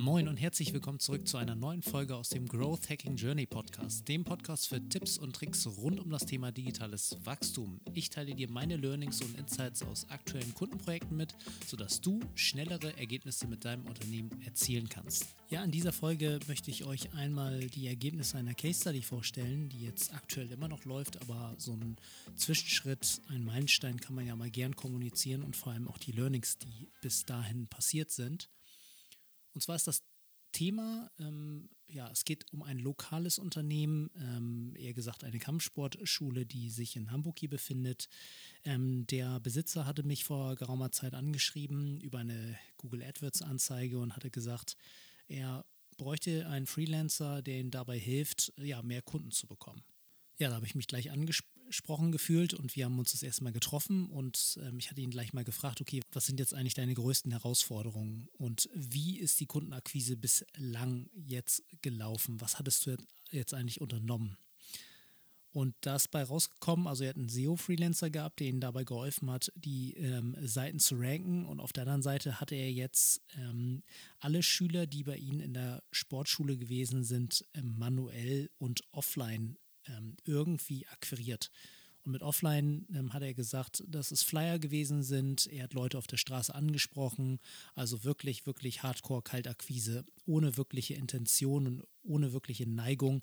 Moin und herzlich willkommen zurück zu einer neuen Folge aus dem Growth Hacking Journey Podcast, dem Podcast für Tipps und Tricks rund um das Thema digitales Wachstum. Ich teile dir meine Learnings und Insights aus aktuellen Kundenprojekten mit, sodass du schnellere Ergebnisse mit deinem Unternehmen erzielen kannst. Ja, in dieser Folge möchte ich euch einmal die Ergebnisse einer Case Study vorstellen, die jetzt aktuell immer noch läuft, aber so ein Zwischenschritt, ein Meilenstein kann man ja mal gern kommunizieren und vor allem auch die Learnings, die bis dahin passiert sind. Und zwar ist das Thema, ähm, ja, es geht um ein lokales Unternehmen, ähm, eher gesagt eine Kampfsportschule, die sich in Hamburg hier befindet. Ähm, der Besitzer hatte mich vor geraumer Zeit angeschrieben über eine Google AdWords-Anzeige und hatte gesagt, er bräuchte einen Freelancer, der ihm dabei hilft, ja, mehr Kunden zu bekommen. Ja, da habe ich mich gleich angesprochen gefühlt und wir haben uns das erste Mal getroffen und ähm, ich hatte ihn gleich mal gefragt, okay, was sind jetzt eigentlich deine größten Herausforderungen und wie ist die Kundenakquise bislang jetzt gelaufen? Was hattest du jetzt eigentlich unternommen? Und da ist bei rausgekommen, also er hat einen SEO-Freelancer gehabt, der ihm dabei geholfen hat, die ähm, Seiten zu ranken. Und auf der anderen Seite hatte er jetzt ähm, alle Schüler, die bei ihm in der Sportschule gewesen sind, ähm, manuell und offline ähm, irgendwie akquiriert. Und mit Offline ähm, hat er gesagt, dass es Flyer gewesen sind. Er hat Leute auf der Straße angesprochen. Also wirklich, wirklich Hardcore-Kaltakquise, ohne wirkliche Intention und ohne wirkliche Neigung,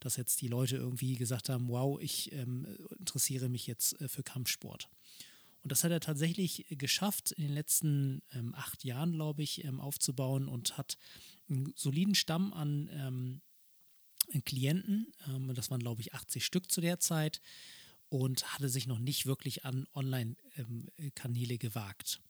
dass jetzt die Leute irgendwie gesagt haben, wow, ich ähm, interessiere mich jetzt äh, für Kampfsport. Und das hat er tatsächlich geschafft, in den letzten ähm, acht Jahren, glaube ich, ähm, aufzubauen und hat einen soliden Stamm an ähm, Klienten. Ähm, das waren, glaube ich, 80 Stück zu der Zeit und hatte sich noch nicht wirklich an Online-Kanäle ähm, gewagt.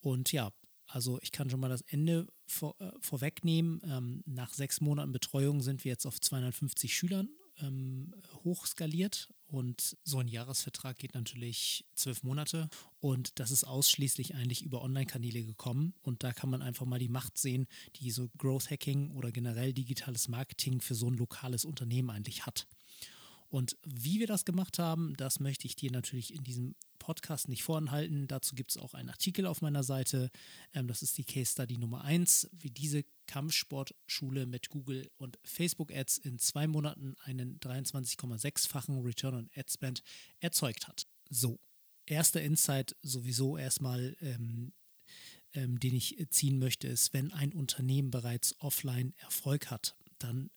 Und ja, also ich kann schon mal das Ende vor, äh, vorwegnehmen. Ähm, nach sechs Monaten Betreuung sind wir jetzt auf 250 Schülern ähm, hochskaliert und so ein Jahresvertrag geht natürlich zwölf Monate und das ist ausschließlich eigentlich über Online-Kanäle gekommen und da kann man einfach mal die Macht sehen, die so Growth Hacking oder generell digitales Marketing für so ein lokales Unternehmen eigentlich hat. Und wie wir das gemacht haben, das möchte ich dir natürlich in diesem Podcast nicht voranhalten. Dazu gibt es auch einen Artikel auf meiner Seite. Ähm, das ist die Case Study Nummer 1, wie diese Kampfsportschule mit Google und Facebook Ads in zwei Monaten einen 23,6-fachen Return on Ad Spend erzeugt hat. So, erster Insight sowieso erstmal, ähm, ähm, den ich ziehen möchte, ist, wenn ein Unternehmen bereits offline Erfolg hat, dann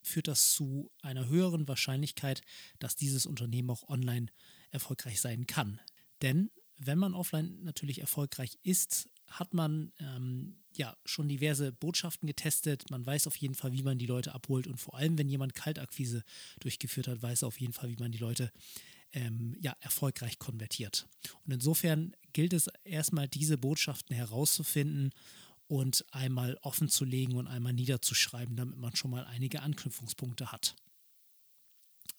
führt das zu einer höheren Wahrscheinlichkeit, dass dieses Unternehmen auch online erfolgreich sein kann. Denn wenn man offline natürlich erfolgreich ist, hat man ähm, ja schon diverse Botschaften getestet. Man weiß auf jeden Fall, wie man die Leute abholt. Und vor allem, wenn jemand Kaltakquise durchgeführt hat, weiß er auf jeden Fall, wie man die Leute ähm, ja, erfolgreich konvertiert. Und insofern gilt es erstmal, diese Botschaften herauszufinden und einmal offen zu legen und einmal niederzuschreiben, damit man schon mal einige Anknüpfungspunkte hat.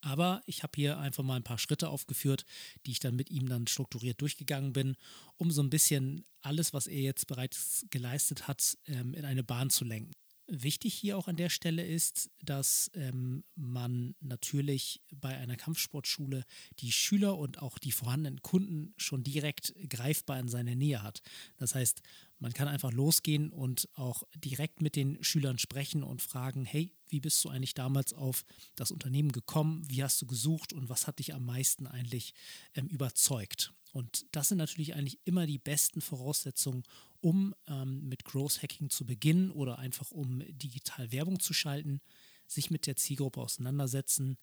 Aber ich habe hier einfach mal ein paar Schritte aufgeführt, die ich dann mit ihm dann strukturiert durchgegangen bin, um so ein bisschen alles, was er jetzt bereits geleistet hat, ähm, in eine Bahn zu lenken. Wichtig hier auch an der Stelle ist, dass ähm, man natürlich bei einer Kampfsportschule die Schüler und auch die vorhandenen Kunden schon direkt greifbar in seiner Nähe hat. Das heißt, man kann einfach losgehen und auch direkt mit den Schülern sprechen und fragen, hey, wie bist du eigentlich damals auf das Unternehmen gekommen? Wie hast du gesucht und was hat dich am meisten eigentlich ähm, überzeugt? Und das sind natürlich eigentlich immer die besten Voraussetzungen, um ähm, mit Growth Hacking zu beginnen oder einfach um digital Werbung zu schalten, sich mit der Zielgruppe auseinandersetzen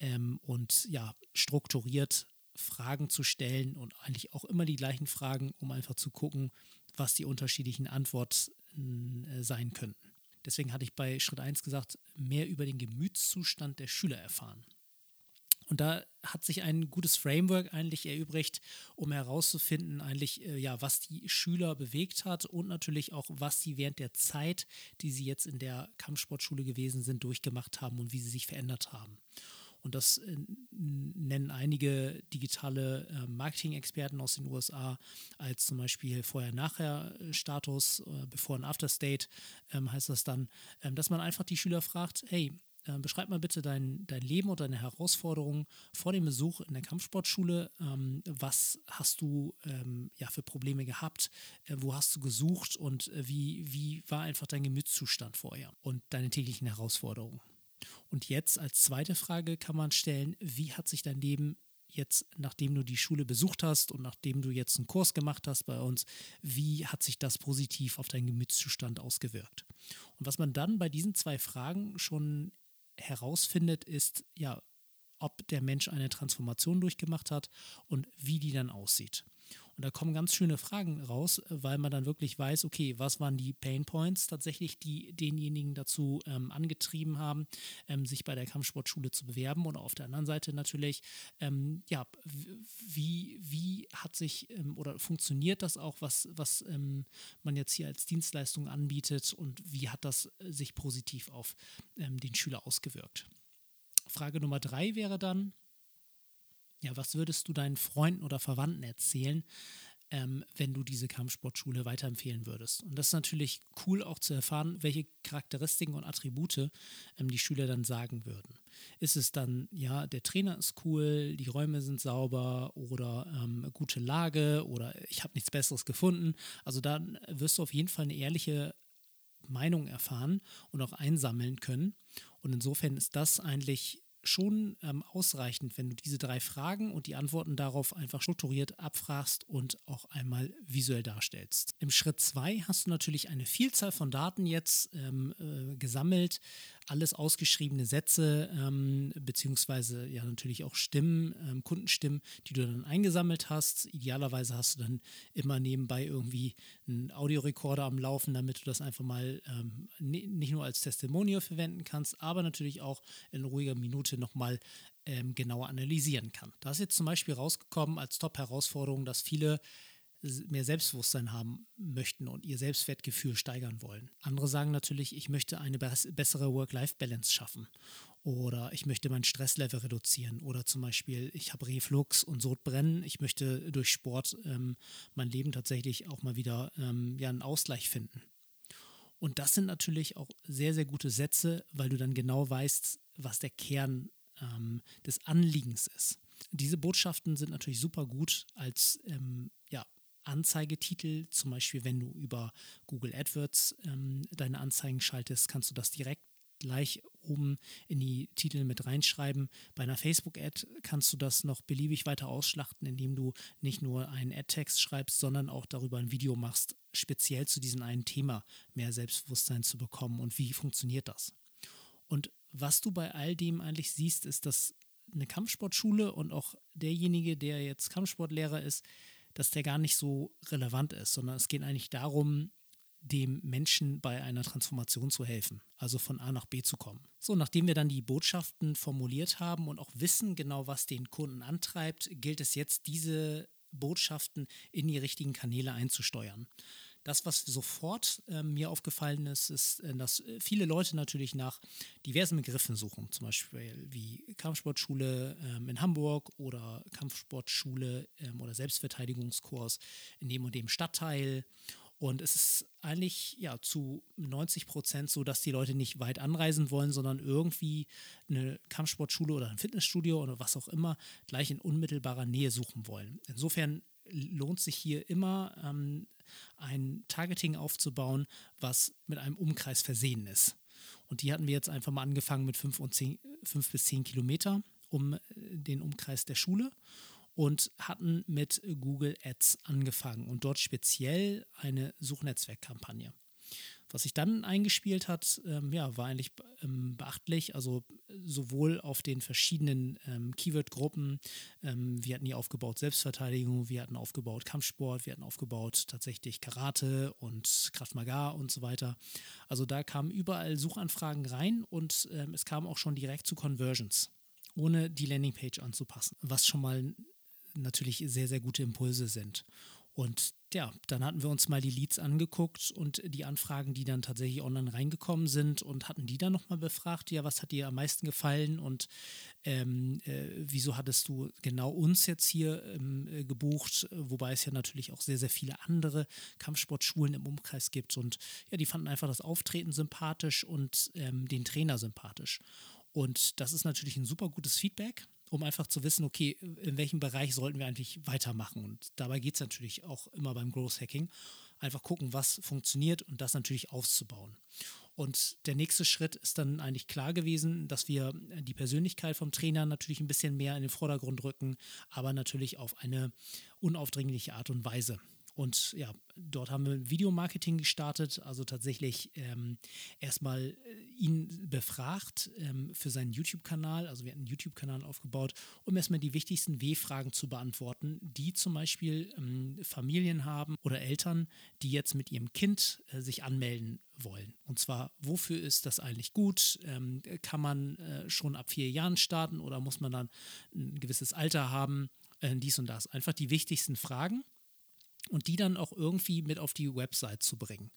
ähm, und ja, strukturiert Fragen zu stellen und eigentlich auch immer die gleichen Fragen, um einfach zu gucken, was die unterschiedlichen Antworten äh, sein könnten. Deswegen hatte ich bei Schritt 1 gesagt, mehr über den Gemütszustand der Schüler erfahren. Und da hat sich ein gutes Framework eigentlich erübrigt, um herauszufinden, eigentlich, äh, ja, was die Schüler bewegt hat und natürlich auch, was sie während der Zeit, die sie jetzt in der Kampfsportschule gewesen sind, durchgemacht haben und wie sie sich verändert haben. Und das äh, nennen einige digitale äh, Marketing-Experten aus den USA als zum Beispiel Vorher-Nachher-Status, Before- und After-State ähm, heißt das dann, ähm, dass man einfach die Schüler fragt, hey, äh, beschreib mal bitte dein, dein Leben und deine Herausforderungen vor dem Besuch in der Kampfsportschule. Ähm, was hast du ähm, ja, für Probleme gehabt? Äh, wo hast du gesucht und äh, wie, wie war einfach dein Gemütszustand vorher und deine täglichen Herausforderungen? Und jetzt als zweite Frage kann man stellen, wie hat sich dein Leben jetzt, nachdem du die Schule besucht hast und nachdem du jetzt einen Kurs gemacht hast bei uns, wie hat sich das positiv auf deinen Gemütszustand ausgewirkt? Und was man dann bei diesen zwei Fragen schon herausfindet, ist ja, ob der Mensch eine Transformation durchgemacht hat und wie die dann aussieht. Und da kommen ganz schöne Fragen raus, weil man dann wirklich weiß, okay, was waren die Pain Points tatsächlich, die denjenigen dazu ähm, angetrieben haben, ähm, sich bei der Kampfsportschule zu bewerben. Und auf der anderen Seite natürlich, ähm, ja, wie, wie hat sich ähm, oder funktioniert das auch, was, was ähm, man jetzt hier als Dienstleistung anbietet und wie hat das sich positiv auf ähm, den Schüler ausgewirkt? Frage Nummer drei wäre dann, ja, was würdest du deinen Freunden oder Verwandten erzählen, ähm, wenn du diese Kampfsportschule weiterempfehlen würdest? Und das ist natürlich cool auch zu erfahren, welche Charakteristiken und Attribute ähm, die Schüler dann sagen würden. Ist es dann, ja, der Trainer ist cool, die Räume sind sauber oder ähm, gute Lage oder ich habe nichts Besseres gefunden? Also da wirst du auf jeden Fall eine ehrliche Meinung erfahren und auch einsammeln können. Und insofern ist das eigentlich schon ähm, ausreichend, wenn du diese drei Fragen und die Antworten darauf einfach strukturiert abfragst und auch einmal visuell darstellst. Im Schritt zwei hast du natürlich eine Vielzahl von Daten jetzt ähm, äh, gesammelt, alles ausgeschriebene Sätze, ähm, beziehungsweise ja natürlich auch Stimmen, ähm, Kundenstimmen, die du dann eingesammelt hast. Idealerweise hast du dann immer nebenbei irgendwie einen Audiorekorder am Laufen, damit du das einfach mal ähm, nicht nur als Testimonial verwenden kannst, aber natürlich auch in ruhiger Minute nochmal ähm, genauer analysieren kann. Da ist jetzt zum Beispiel rausgekommen als Top-Herausforderung, dass viele mehr Selbstbewusstsein haben möchten und ihr Selbstwertgefühl steigern wollen. Andere sagen natürlich, ich möchte eine bessere Work-Life-Balance schaffen oder ich möchte mein Stresslevel reduzieren oder zum Beispiel ich habe Reflux und Sodbrennen, ich möchte durch Sport ähm, mein Leben tatsächlich auch mal wieder ähm, ja, einen Ausgleich finden. Und das sind natürlich auch sehr, sehr gute Sätze, weil du dann genau weißt, was der Kern ähm, des Anliegens ist. Diese Botschaften sind natürlich super gut als ähm, ja, Anzeigetitel, zum Beispiel wenn du über Google AdWords ähm, deine Anzeigen schaltest, kannst du das direkt gleich oben in die Titel mit reinschreiben. Bei einer Facebook-Ad kannst du das noch beliebig weiter ausschlachten, indem du nicht nur einen Ad-Text schreibst, sondern auch darüber ein Video machst, speziell zu diesem einen Thema mehr Selbstbewusstsein zu bekommen und wie funktioniert das. Und was du bei all dem eigentlich siehst, ist, dass eine Kampfsportschule und auch derjenige, der jetzt Kampfsportlehrer ist, dass der gar nicht so relevant ist, sondern es geht eigentlich darum, dem Menschen bei einer Transformation zu helfen, also von A nach B zu kommen. So, nachdem wir dann die Botschaften formuliert haben und auch wissen genau, was den Kunden antreibt, gilt es jetzt, diese Botschaften in die richtigen Kanäle einzusteuern. Das, was sofort äh, mir aufgefallen ist, ist, äh, dass äh, viele Leute natürlich nach diversen Begriffen suchen, zum Beispiel wie Kampfsportschule ähm, in Hamburg oder Kampfsportschule ähm, oder Selbstverteidigungskurs in dem und dem Stadtteil. Und es ist eigentlich ja zu 90 Prozent so, dass die Leute nicht weit anreisen wollen, sondern irgendwie eine Kampfsportschule oder ein Fitnessstudio oder was auch immer gleich in unmittelbarer Nähe suchen wollen. Insofern lohnt sich hier immer ähm, ein Targeting aufzubauen, was mit einem Umkreis versehen ist. Und die hatten wir jetzt einfach mal angefangen mit fünf, und zehn, fünf bis zehn Kilometer um äh, den Umkreis der Schule und hatten mit Google Ads angefangen und dort speziell eine Suchnetzwerkkampagne. Was sich dann eingespielt hat, ähm, ja, war eigentlich ähm, beachtlich. Also sowohl auf den verschiedenen ähm, Keyword-Gruppen. Ähm, wir hatten hier aufgebaut Selbstverteidigung, wir hatten aufgebaut Kampfsport, wir hatten aufgebaut tatsächlich Karate und Kraft Maga und so weiter. Also da kamen überall Suchanfragen rein und ähm, es kam auch schon direkt zu Conversions, ohne die Landingpage anzupassen, was schon mal natürlich sehr, sehr gute Impulse sind. Und ja, dann hatten wir uns mal die Leads angeguckt und die Anfragen, die dann tatsächlich online reingekommen sind und hatten die dann nochmal befragt, ja, was hat dir am meisten gefallen? Und ähm, äh, wieso hattest du genau uns jetzt hier ähm, äh, gebucht, wobei es ja natürlich auch sehr, sehr viele andere Kampfsportschulen im Umkreis gibt und ja, die fanden einfach das Auftreten sympathisch und ähm, den Trainer sympathisch. Und das ist natürlich ein super gutes Feedback, um einfach zu wissen, okay, in welchem Bereich sollten wir eigentlich weitermachen. Und dabei geht es natürlich auch immer beim Growth Hacking. Einfach gucken, was funktioniert und das natürlich aufzubauen. Und der nächste Schritt ist dann eigentlich klar gewesen, dass wir die Persönlichkeit vom Trainer natürlich ein bisschen mehr in den Vordergrund rücken, aber natürlich auf eine unaufdringliche Art und Weise. Und ja, dort haben wir Videomarketing gestartet, also tatsächlich ähm, erstmal äh, ihn befragt ähm, für seinen YouTube-Kanal. Also wir hatten einen YouTube-Kanal aufgebaut, um erstmal die wichtigsten W-Fragen zu beantworten, die zum Beispiel ähm, Familien haben oder Eltern, die jetzt mit ihrem Kind äh, sich anmelden wollen. Und zwar, wofür ist das eigentlich gut? Ähm, kann man äh, schon ab vier Jahren starten oder muss man dann ein gewisses Alter haben? Äh, dies und das. Einfach die wichtigsten Fragen und die dann auch irgendwie mit auf die Website zu bringen.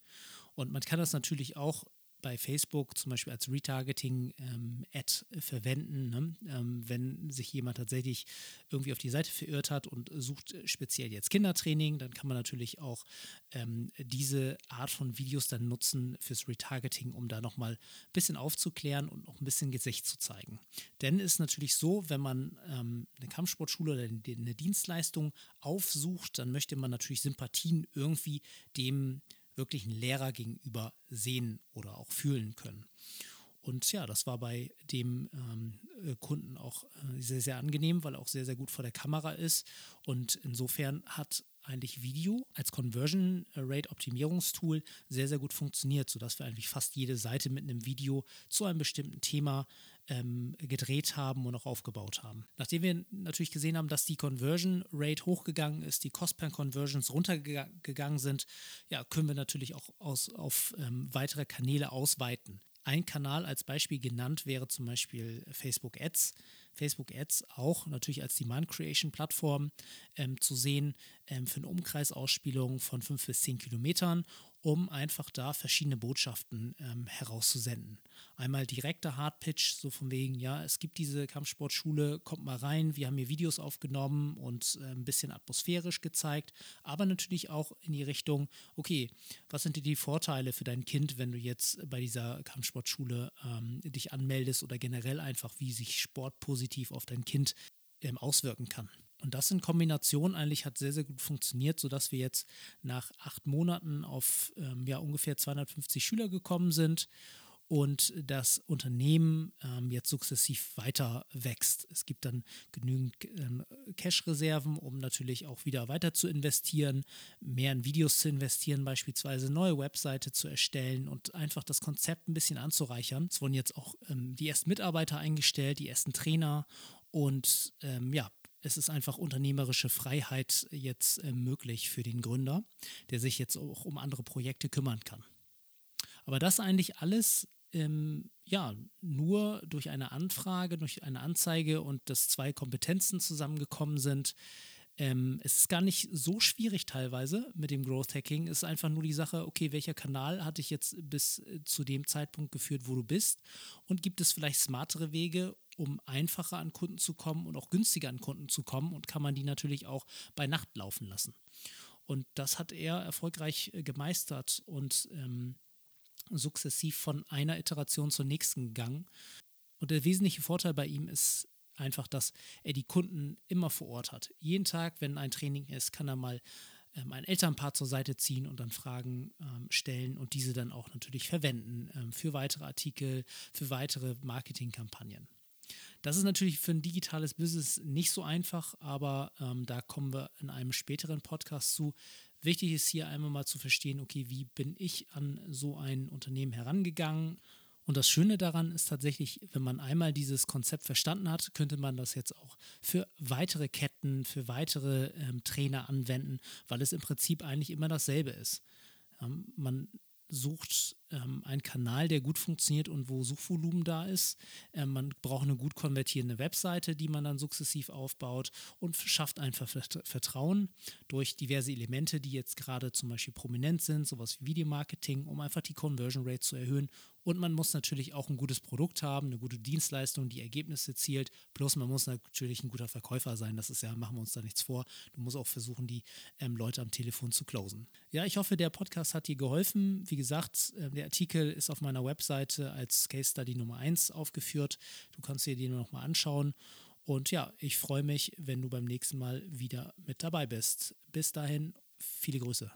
Und man kann das natürlich auch bei Facebook zum Beispiel als Retargeting-Ad ähm, verwenden. Ne? Ähm, wenn sich jemand tatsächlich irgendwie auf die Seite verirrt hat und sucht speziell jetzt Kindertraining, dann kann man natürlich auch ähm, diese Art von Videos dann nutzen fürs Retargeting, um da nochmal ein bisschen aufzuklären und noch ein bisschen Gesicht zu zeigen. Denn es ist natürlich so, wenn man ähm, eine Kampfsportschule oder eine Dienstleistung aufsucht, dann möchte man natürlich Sympathien irgendwie dem wirklich einen Lehrer gegenüber sehen oder auch fühlen können. Und ja, das war bei dem ähm, äh, Kunden auch äh, sehr, sehr angenehm, weil er auch sehr, sehr gut vor der Kamera ist. Und insofern hat eigentlich Video als Conversion Rate Optimierungstool sehr, sehr gut funktioniert, sodass wir eigentlich fast jede Seite mit einem Video zu einem bestimmten Thema ähm, gedreht haben und auch aufgebaut haben. Nachdem wir natürlich gesehen haben, dass die Conversion Rate hochgegangen ist, die Cost per Conversions runtergegangen sind, ja, können wir natürlich auch aus, auf ähm, weitere Kanäle ausweiten. Ein Kanal als Beispiel genannt wäre zum Beispiel Facebook Ads. Facebook Ads auch natürlich als Demand Creation Plattform ähm, zu sehen ähm, für eine Umkreisausspielung von 5 bis 10 Kilometern um einfach da verschiedene Botschaften ähm, herauszusenden. Einmal direkter Hardpitch, so von wegen, ja, es gibt diese Kampfsportschule, kommt mal rein, wir haben hier Videos aufgenommen und äh, ein bisschen atmosphärisch gezeigt, aber natürlich auch in die Richtung, okay, was sind die Vorteile für dein Kind, wenn du jetzt bei dieser Kampfsportschule ähm, dich anmeldest oder generell einfach, wie sich Sport positiv auf dein Kind ähm, auswirken kann. Und das in Kombination eigentlich hat sehr, sehr gut funktioniert, sodass wir jetzt nach acht Monaten auf ähm, ja, ungefähr 250 Schüler gekommen sind und das Unternehmen ähm, jetzt sukzessiv weiter wächst. Es gibt dann genügend ähm, Cash-Reserven, um natürlich auch wieder weiter zu investieren, mehr in Videos zu investieren, beispielsweise neue Webseite zu erstellen und einfach das Konzept ein bisschen anzureichern. Es wurden jetzt auch ähm, die ersten Mitarbeiter eingestellt, die ersten Trainer und ähm, ja, es ist einfach unternehmerische Freiheit jetzt äh, möglich für den Gründer, der sich jetzt auch um andere Projekte kümmern kann. Aber das eigentlich alles ähm, ja nur durch eine Anfrage, durch eine Anzeige und dass zwei Kompetenzen zusammengekommen sind. Ähm, es ist gar nicht so schwierig teilweise mit dem Growth Hacking. Es ist einfach nur die Sache, okay, welcher Kanal hat dich jetzt bis äh, zu dem Zeitpunkt geführt, wo du bist? Und gibt es vielleicht smartere Wege, um einfacher an Kunden zu kommen und auch günstiger an Kunden zu kommen und kann man die natürlich auch bei Nacht laufen lassen. Und das hat er erfolgreich äh, gemeistert und ähm, sukzessiv von einer Iteration zur nächsten gegangen. Und der wesentliche Vorteil bei ihm ist einfach, dass er die Kunden immer vor Ort hat. Jeden Tag, wenn ein Training ist, kann er mal ähm, ein Elternpaar zur Seite ziehen und dann Fragen ähm, stellen und diese dann auch natürlich verwenden ähm, für weitere Artikel, für weitere Marketingkampagnen. Das ist natürlich für ein digitales Business nicht so einfach, aber ähm, da kommen wir in einem späteren Podcast zu. Wichtig ist hier einmal mal zu verstehen, okay, wie bin ich an so ein Unternehmen herangegangen? Und das Schöne daran ist tatsächlich, wenn man einmal dieses Konzept verstanden hat, könnte man das jetzt auch für weitere Ketten, für weitere ähm, Trainer anwenden, weil es im Prinzip eigentlich immer dasselbe ist. Ähm, man sucht ähm, einen Kanal, der gut funktioniert und wo Suchvolumen da ist. Ähm, man braucht eine gut konvertierende Webseite, die man dann sukzessiv aufbaut und schafft einfach Vertrauen durch diverse Elemente, die jetzt gerade zum Beispiel prominent sind, sowas wie Videomarketing, um einfach die Conversion Rate zu erhöhen. Und man muss natürlich auch ein gutes Produkt haben, eine gute Dienstleistung, die Ergebnisse zielt. Plus man muss natürlich ein guter Verkäufer sein. Das ist ja, machen wir uns da nichts vor. Du musst auch versuchen, die ähm, Leute am Telefon zu closen. Ja, ich hoffe, der Podcast hat dir geholfen. Wie gesagt, äh, der Artikel ist auf meiner Webseite als Case Study Nummer 1 aufgeführt. Du kannst dir den nochmal anschauen. Und ja, ich freue mich, wenn du beim nächsten Mal wieder mit dabei bist. Bis dahin, viele Grüße.